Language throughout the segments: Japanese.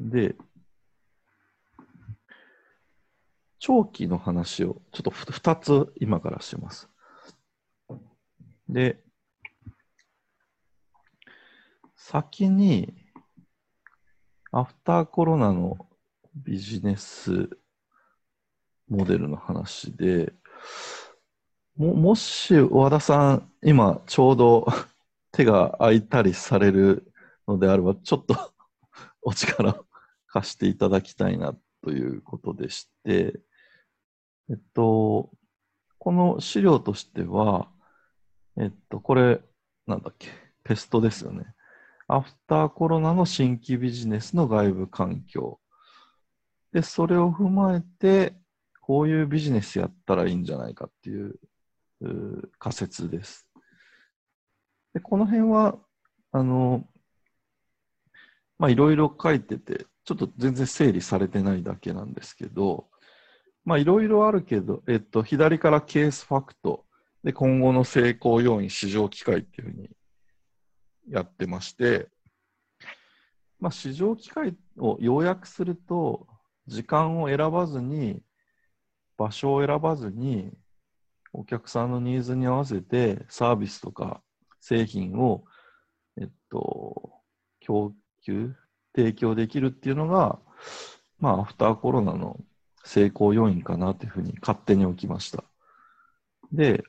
で、長期の話をちょっと2つ今からします。で、先に、アフターコロナのビジネスモデルの話で、ももし和田さん、今ちょうど 手が空いたりされるのであれば、ちょっと お力を貸していただきたいなということでして、えっと、この資料としては、えっと、これ、なんだっけ、ペストですよね。アフターコロナの新規ビジネスの外部環境。で、それを踏まえて、こういうビジネスやったらいいんじゃないかっていう仮説です。でこの辺は、あの、まあ、いろいろ書いてて、ちょっと全然整理されてないだけなんですけど、まあ、いろいろあるけど、えっと、左からケースファクト、で、今後の成功要因、市場機会っていうふうにやってまして、まあ、市場機会を要約すると、時間を選ばずに、場所を選ばずに、お客さんのニーズに合わせてサービスとか製品を、えっと、供給、提供できるっていうのが、まあ、アフターコロナの成功要因かなというふうに勝手に置きました。で、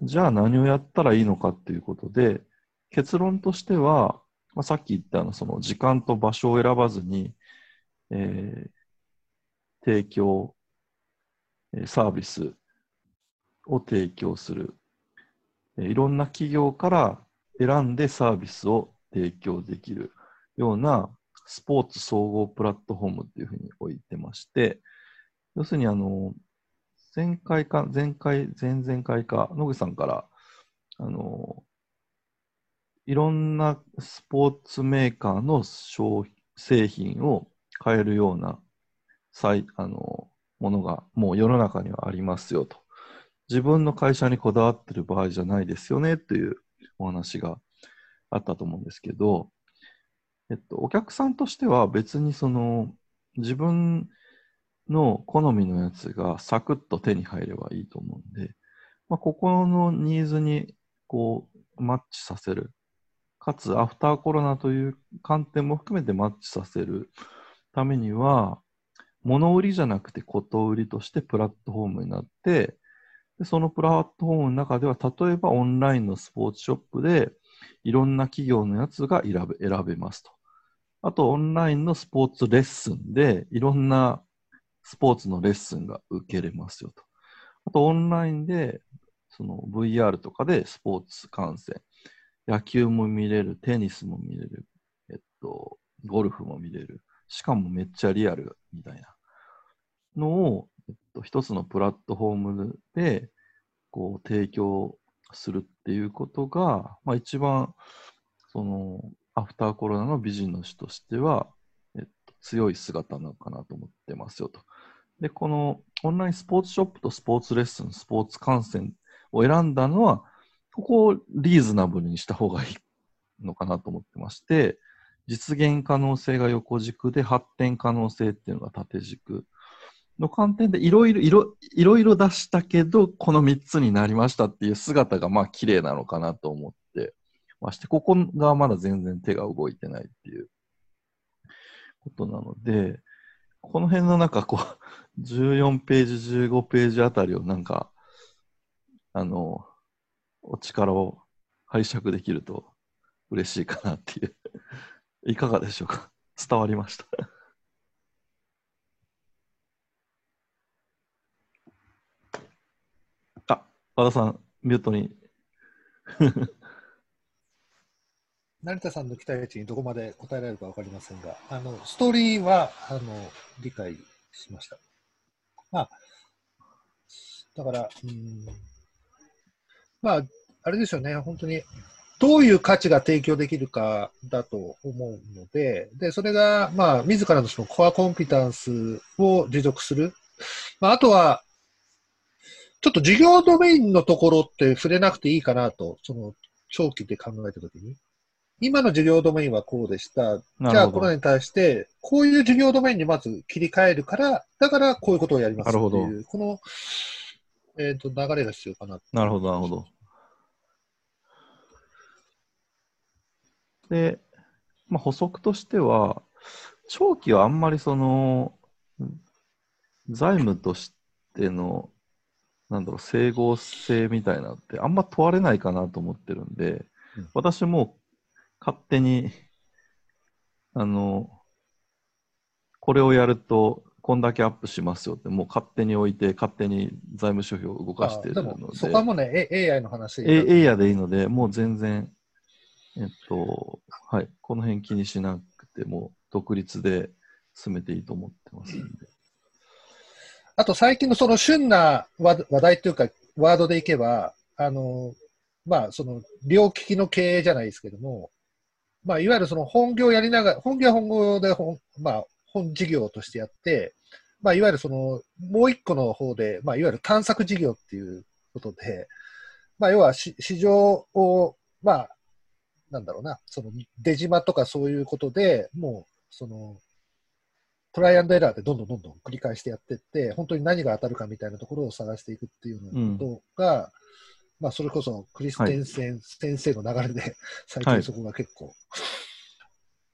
じゃあ何をやったらいいのかっていうことで、結論としては、まあ、さっき言ったのその時間と場所を選ばずに、えー、提供、サービスを提供する。いろんな企業から選んでサービスを提供できるようなスポーツ総合プラットフォームっていうふうに置いてまして、要するにあの、前回か、前回、前々回か、野口さんから、あの、いろんなスポーツメーカーの商製品を買えるような、あの、ものがもう世の中にはありますよと。自分の会社にこだわってる場合じゃないですよねというお話があったと思うんですけど、えっと、お客さんとしては別にその自分の好みのやつがサクッと手に入ればいいと思うんで、まあ、ここのニーズにこうマッチさせる、かつアフターコロナという観点も含めてマッチさせるためには、物売りじゃなくてこと売りとしてプラットフォームになって、でそのプラットフォームの中では、例えばオンラインのスポーツショップで、いろんな企業のやつが選べ選べますと。あと、オンラインのスポーツレッスンで、いろんなスポーツのレッスンが受けれますよと。あと、オンラインで、その VR とかでスポーツ観戦、野球も見れる、テニスも見れる、えっと、ゴルフも見れる、しかもめっちゃリアルみたいなのを、えっと、一つのプラットフォームでこう提供するっていうことが、まあ、一番そのアフターコロナのビジネスとしては、えっと、強い姿なのかなと思ってますよと。で、このオンラインスポーツショップとスポーツレッスン、スポーツ観戦を選んだのは、ここをリーズナブルにした方がいいのかなと思ってまして、実現可能性が横軸で発展可能性っていうのが縦軸の観点でいろいろ、いろいろ出したけど、この3つになりましたっていう姿がまあ綺麗なのかなと思ってまして、ここがまだ全然手が動いてないっていうことなので、この辺のなんかこう、14ページ、15ページあたりをなんか、あの、お力を拝借できると嬉しいかなっていう。いかがでしょうか。伝わりました。あ和田さん、ミュートに。成田さんの期待値にどこまで答えられるか分かりませんが、あのストーリーはあの理解しました。まあ、だから、うん、まあ、あれですよね、本当に、どういう価値が提供できるかだと思うので、で、それが、まあ、自らのそのコアコンピタンスを持続する。まあ、あとは、ちょっと事業ドメインのところって触れなくていいかなと、その長期で考えたときに。今の授業ドメインはこうでした。じゃあ、これに対して、こういう授業ドメインにまず切り替えるから、だからこういうことをやりますってなるほいう、この、えっ、と、流れが必要かな。なるほど、なるほど。で、まあ、補足としては、長期はあんまりその、財務としての、なんだろう、整合性みたいなのってあんま問われないかなと思ってるんで、うん私も勝手に、あの、これをやると、こんだけアップしますよって、もう勝手に置いて、勝手に財務諸表を動かしてるので。も、そこはもうね、AI の話えエイヤでいいので、もう全然、えっと、はい、この辺気にしなくても、独立で進めていいと思ってますんで。あと最近のその旬な話話題というか、ワードでいけば、あの、まあ、その、両利きの経営じゃないですけども、まあ、いわゆるその本業やりながら、本業は本業で本、まあ、本事業としてやって、まあ、いわゆるその、もう一個の方で、まあ、いわゆる探索事業っていうことで、まあ、要は市場を、まあ、なんだろうな、その出島とかそういうことでもう、その、トライアンドエラーでどんどんどんどん繰り返してやっていって、本当に何が当たるかみたいなところを探していくっていうようなことが、まあ、それこそクリステンセン先生の流れで、最はい。近そこが結構、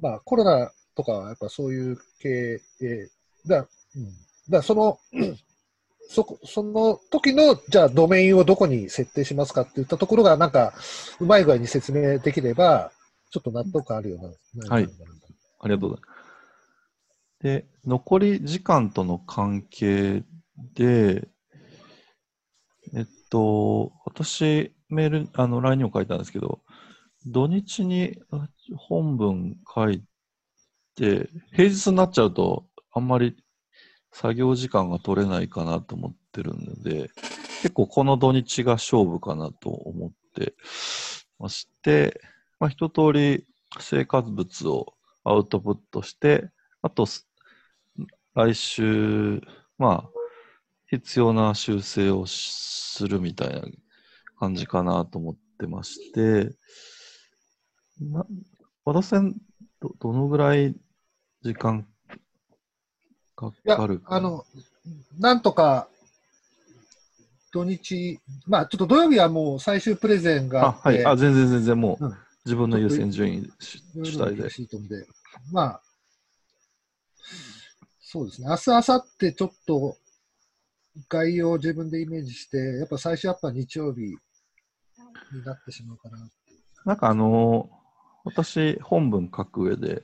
まあ、コロナとかはやっぱそういう経営だ、うん、だその、そこ、その時の、じゃあドメインをどこに設定しますかっていったところが、なんか、うまい具合に説明できれば、ちょっと納得感あるような。はい。ありがとうございます。で、残り時間との関係で、えっと、私、メール、あの、LINE にも書いたんですけど、土日に本文書いて、平日になっちゃうと、あんまり作業時間が取れないかなと思ってるので、結構この土日が勝負かなと思ってまして、まあ、一通り生活物をアウトプットして、あと、来週、まあ、必要な修正をするみたいな感じかなと思ってまして、な和田さん、どどのぐらい時間かかる、か？あの、なんとか、土日、まあ、ちょっと土曜日はもう最終プレゼンがあはい。あ、全然全然もう、うん。自分の優先順位主体で、まあ、そうですね、明日、明後日ちょっと概要を自分でイメージして、やっぱ最初やっぱ日曜日になってしまうかな。なんかあのー私、本文書く上で、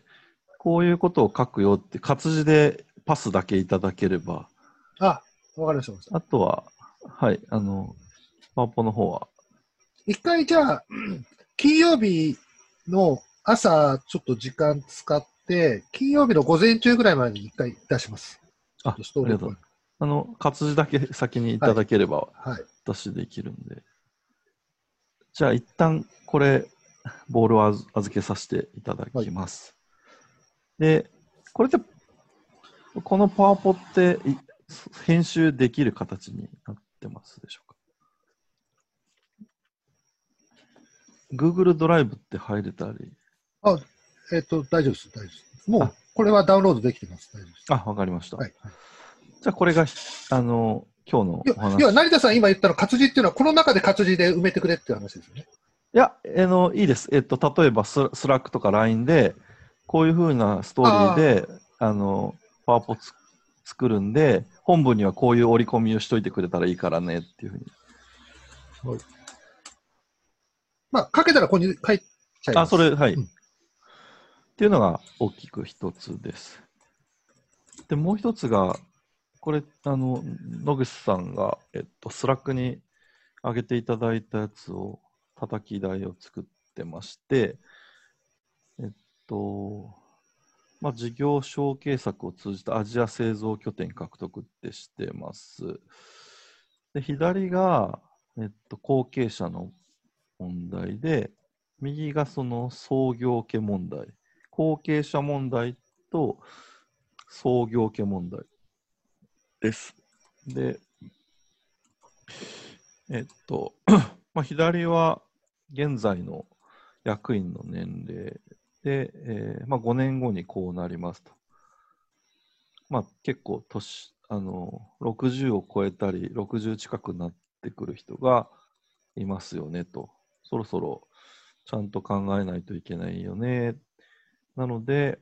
こういうことを書くよって活字でパスだけいただければ、あ、わかりました。あとは、はい、あの、パワポの方は、一回じゃあ、金曜日の朝ちょっと時間使って、金曜日の午前中ぐらいまでに一回出します。あ、ありがとう。あの、活字だけ先にいただければ、はい。私できるんで。じゃあ、一旦これ、ボールを預預けさせていただきます。で、これって、このパワポってい編集できる形になってますでしょうか ?Google ドライブって入れたり。えっ、と、大丈夫です。大丈夫です。もうあ、これはダウンロードできてます。大丈夫です。あ、わかりました。はい。じゃあ、これが、あの、今日のいやお話。要は成田さん今言ったの活字っていうのは、この中で活字で埋めてくれっていう話ですよね。いや、あの、いいです。えっと、例えばス、 Slack とか LINE で、こういうふうなストーリーで、あの、パワポつ作るんで、本文にはこういう折り込みをしといてくれたらいいからねっていうふうに。まあ、書けたらここに書いちゃいます。あ、それ、はい。うんっていうのが大きく一つです。で、もう一つが、これ、あの、野口さんが、えっと、 Slack に上げていただいたやつを、叩き台を作ってまして、えっと、まあ、事業承継策を通じたアジア製造拠点獲得ってしてます。で、左が、えっと、後継者の問題で、右がその創業家問題、後継者問題と創業家問題です。で、えっと、まあ、左は現在の役員の年齢で、えーまあ、5年後にこうなりますと。まあ、結構年あの、60を超えたり、60近くなってくる人がいますよねと。そろそろちゃんと考えないといけないよね。なので、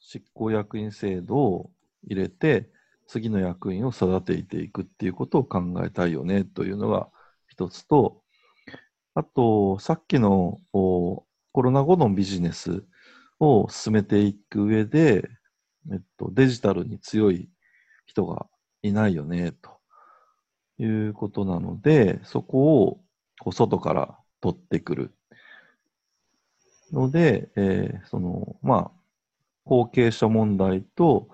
執行役員制度を入れて、次の役員を育てていくっていうことを考えたいよねというのが一つと、あと、さっきのコロナ後のビジネスを進めていく上で、えっと、デジタルに強い人がいないよね、ということなので、そこをこう外から取ってくる。ので、えー、その、まあ、後継者問題と、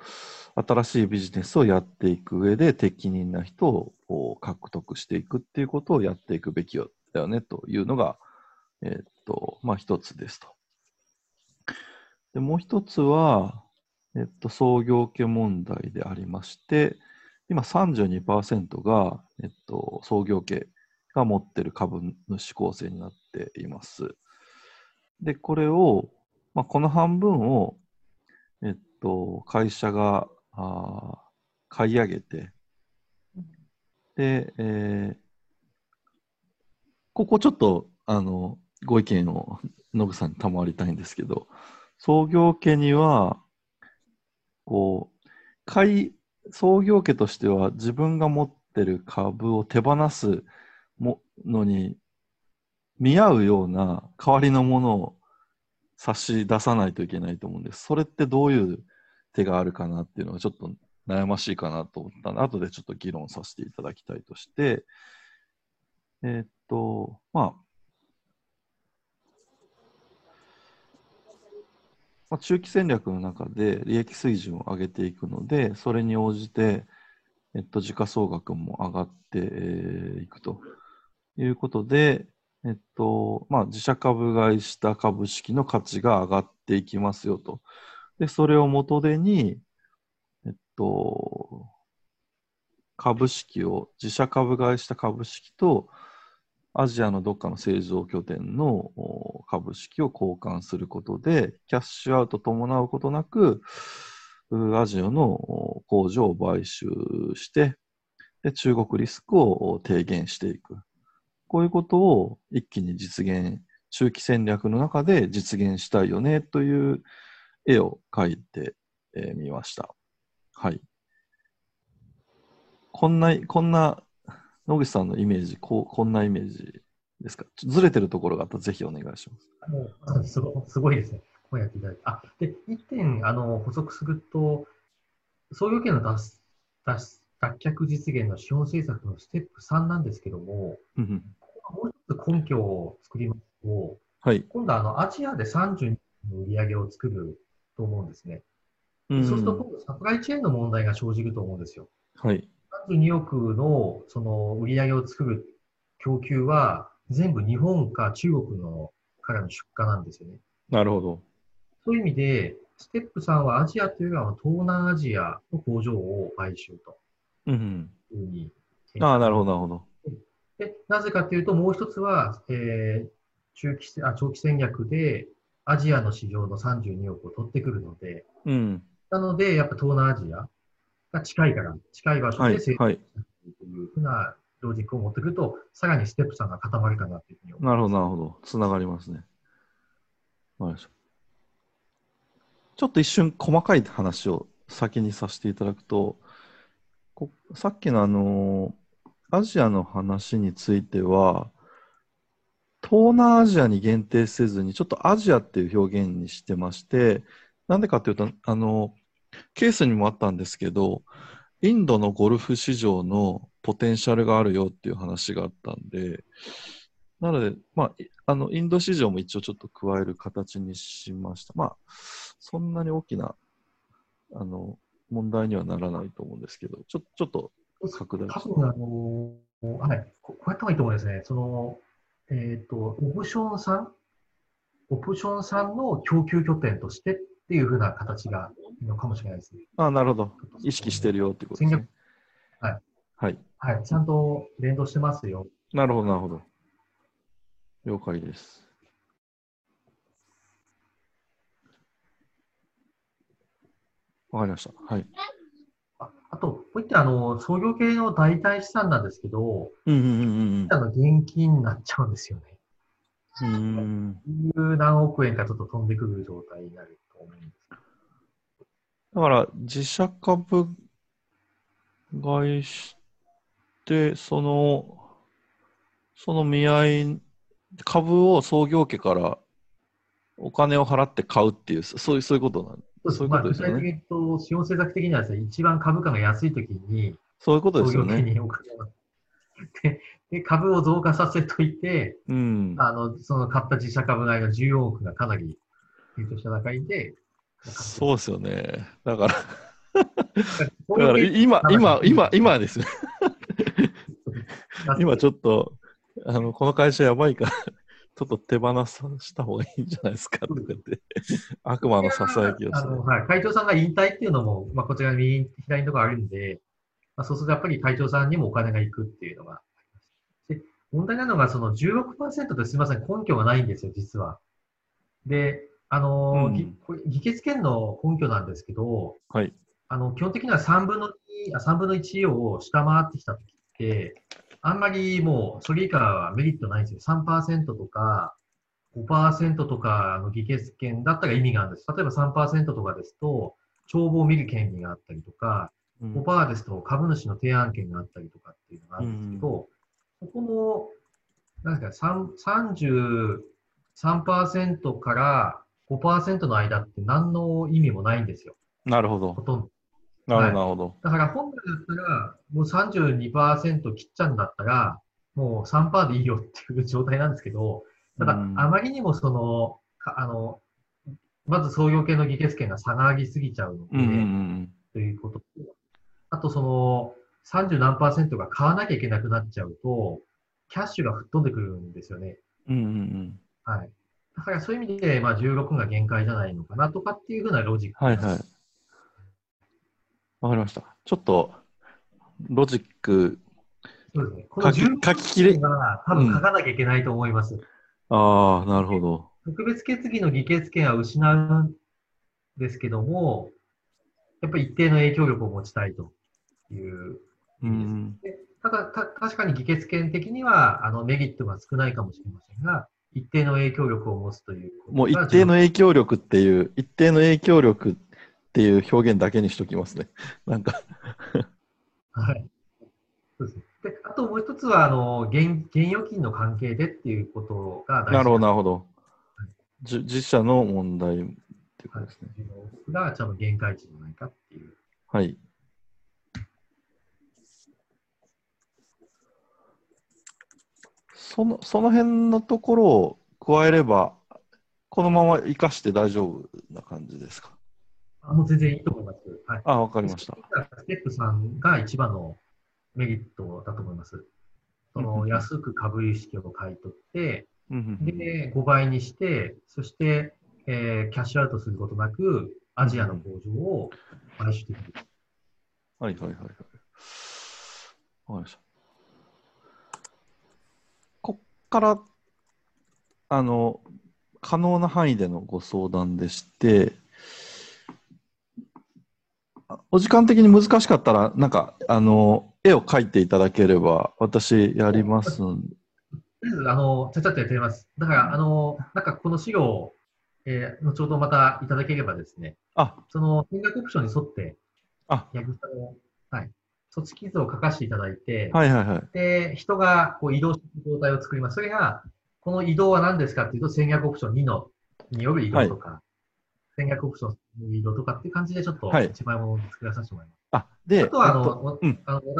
新しいビジネスをやっていく上で適任な人を獲得していくっていうことをやっていくべきだよねというのが、えー、っと、まあ一つですと。で、もう一つは、えっと、創業家問題でありまして、今32%が、えっと、創業家が持っている株主構成になっています。で、これを、まあ、この半分を、えっと、会社があ買い上げて、で、えー、ここちょっと、あの、ご意見をノグさんに賜りたいんですけど、創業家には、こう、買い、創業家としては自分が持ってる株を手放すものに見合うような代わりのものを差し出さないといけないと思うんです。それってどういう手があるかなっていうのがちょっと悩ましいかなと思ったので、後でちょっと議論させていただきたいとして、えー、っと、まあ、まあ、中期戦略の中で利益水準を上げていくので、それに応じて、えっと、時価総額も上がってい、くということで、えっと、まあ、自社株買いした株式の価値が上がっていきますよと。で、それを元手に、えっと、株式を、自社株買いした株式と、アジアのどっかの製造拠点の株式を交換することで、キャッシュアウト伴うことなく、アジアの工場を買収して、で中国リスクを低減していく。こういうことを一気に実現、中期戦略の中で実現したいよねという絵を描いてみ、えー、ました。はい。こんな、こんな野口さんのイメージ、こうこんなイメージですか？ずれてるところがあったらぜひお願いします。すごすごいですね。こうやっていただいて。あ、で、一点、あの、補足すると、創業権の脱脱脱却実現の資本政策のステップ3なんですけども、つ根拠を作りますと、はい、今度あの、アジアで32の売り上げを作ると思うんですね。うん、そうすると今度サプライチェーンの問題が生じると思うんですよ。はい。32億のその売り上げを作る供給は全部日本か中国のからの出荷なんですよね。なるほど。そういう意味で、ステップ3はアジアというよりは東南アジアの工場を買収と。うん、うん。ああ、なるほど、なるほど。で、なぜかというと、もう一つは、えー、中期あ長期戦略でアジアの市場の32億を取ってくるので、うん、なので、やっぱ東南アジアが近いから、近い場所で成長するというふうなロジックを持ってくると、さらにステップさんが固まるかなというふうに思います。なるほど、なるほど。つながりますね。ちょっと一瞬細かい話を先にさせていただくと、さっきのあの、アジアの話については、東南アジアに限定せずに、ちょっとアジアっていう表現にしてまして、なんでかというと、あの、ケースにもあったんですけど、インドのゴルフ市場のポテンシャルがあるよっていう話があったんで、なので、まあ、あの、インド市場も一応ちょっと加える形にしました。まあ、そんなに大きな、あの、問題にはならないと思うんですけど、ちょちょっと拡大多分あの、はい、こうやった方がいいと思いますね。その、えっ、ー、と、オプションさん、オプションさんの供給拠点としてっていうふうな形がいいのかもしれないですね。あなるほど。意識してるよってことですね。はい。はい。はい。ちゃんと連動してますよ。なるほど、なるほど。了解です。わかりました。はい。ああと、こういったあの創業系の代替資産なんですけど、うんうんあの現金になっちゃうんですよね。うん何億円かちょっと飛んでくる状態になると思うんです。だから、自社株買いして、その、その見合い、株を創業家からお金を払って買うっていう、そういう、そういうことなんそういうことですよねまあ、具体的に言うと、資本政策的にはですね、一番株価が安い時に、そういうことで創すよね。で で、株を増加させといて、うん。あの、その買った自社株買いの14億がかなりした中で、そうですよね。だから、創 だから今、今、今、今ですね。が 今ちょっと、あの、この会社やばいから、ちょっと手放さした方がいいんじゃないですかとかって、悪魔のささやきをして。あの、はい、会長さんが引退っていうのも、まあ、こちらに右、左のところあるんで、まあ、そうするとやっぱり会長さんにもお金が行くっていうのがあります。で、問題なのが、その16%ってすみません、根拠がないんですよ、実は。で、あの、うん議決権の根拠なんですけど、はい。あの、基本的には3分の2、あ3分の1を下回ってきたときって、あんまりもう、それ以下はメリットないんですよ。3%とか、5%とかの議決権だったら意味があるんです。例えば3%とかですと、帳簿を見る権利があったりとか、うん5%ですと株主の提案権があったりとかっていうのがあるんですけど、そこの、なんですか、3 33%から5%の間って何の意味もないんですよ。なるほどほ。とんど。なるほど。だから本来だったら、もう32%切っちゃうんだったら、もう3%でいいよっていう状態なんですけど、ただ、うんあまりにもその、かあの、まず創業系の議決権が下がりすぎちゃうので、うんうんうんということと、あとその、30何パーセントが買わなきゃいけなくなっちゃうと、キャッシュが吹っ飛んでくるんですよね。うん。うんうんうん。はい。だからそういう意味で、まあ16が限界じゃないのかなとかっていうふうなロジック。はいはい。わかりました。ちょっと、ロジック、そうですね。この書き16書ききれ、が多分書かなきゃいけないと思います。ああ、なるほど。特別決議の議決権は失うんですけども、やっぱり一定の影響力を持ちたいというう意味です。ん。でただた、確かに議決権的にはあのメリットが少ないかもしれませんが、一定の影響力を持つということがもう一定の影響力っていう、一定の影響力っていう表現だけにしときますね。なんか、はい。そうですね。で、あともう一つは、あの、現、現預金の関係でっていうことが大事なるほど、なるほど。ど。じ自社の問題っていうことですね。僕がちゃんと限界値じゃないかっていう。はい。その、その辺のところを加えれば、このまま生かして大丈夫な感じですか？あもう全然いいと思います。はい。あ、わかりました。ステップ3が一番のメリットだと思います。その安く株意識を買い取って、で、5倍にして、そして、えーキャッシュアウトすることなく、アジアの工場を買収できる。はいはいはいはい。わかりました。こっから、あの、可能な範囲でのご相談でして、あお時間的に難しかったら、なんか、あの、絵を描いていただければ、私やります。とりあえず、あの、ちゃちゃっとやってみます。だから、あの、なんかこの資料を、えー後ほどまたいただければですね、あ、その戦略オプションに沿って、あ、ヤグサの、はい、措置記図を書かせていただいて、はいはいはい。で、人がこう移動する状態を作ります。それが、この移動は何ですかっていうと、戦略オプション2の、による移動とか、戦略オプションの移動とかっていう感じで、ちょっとはい一枚も作らさせてもらいます。あ、で、あとは、あえっとの、うんあの私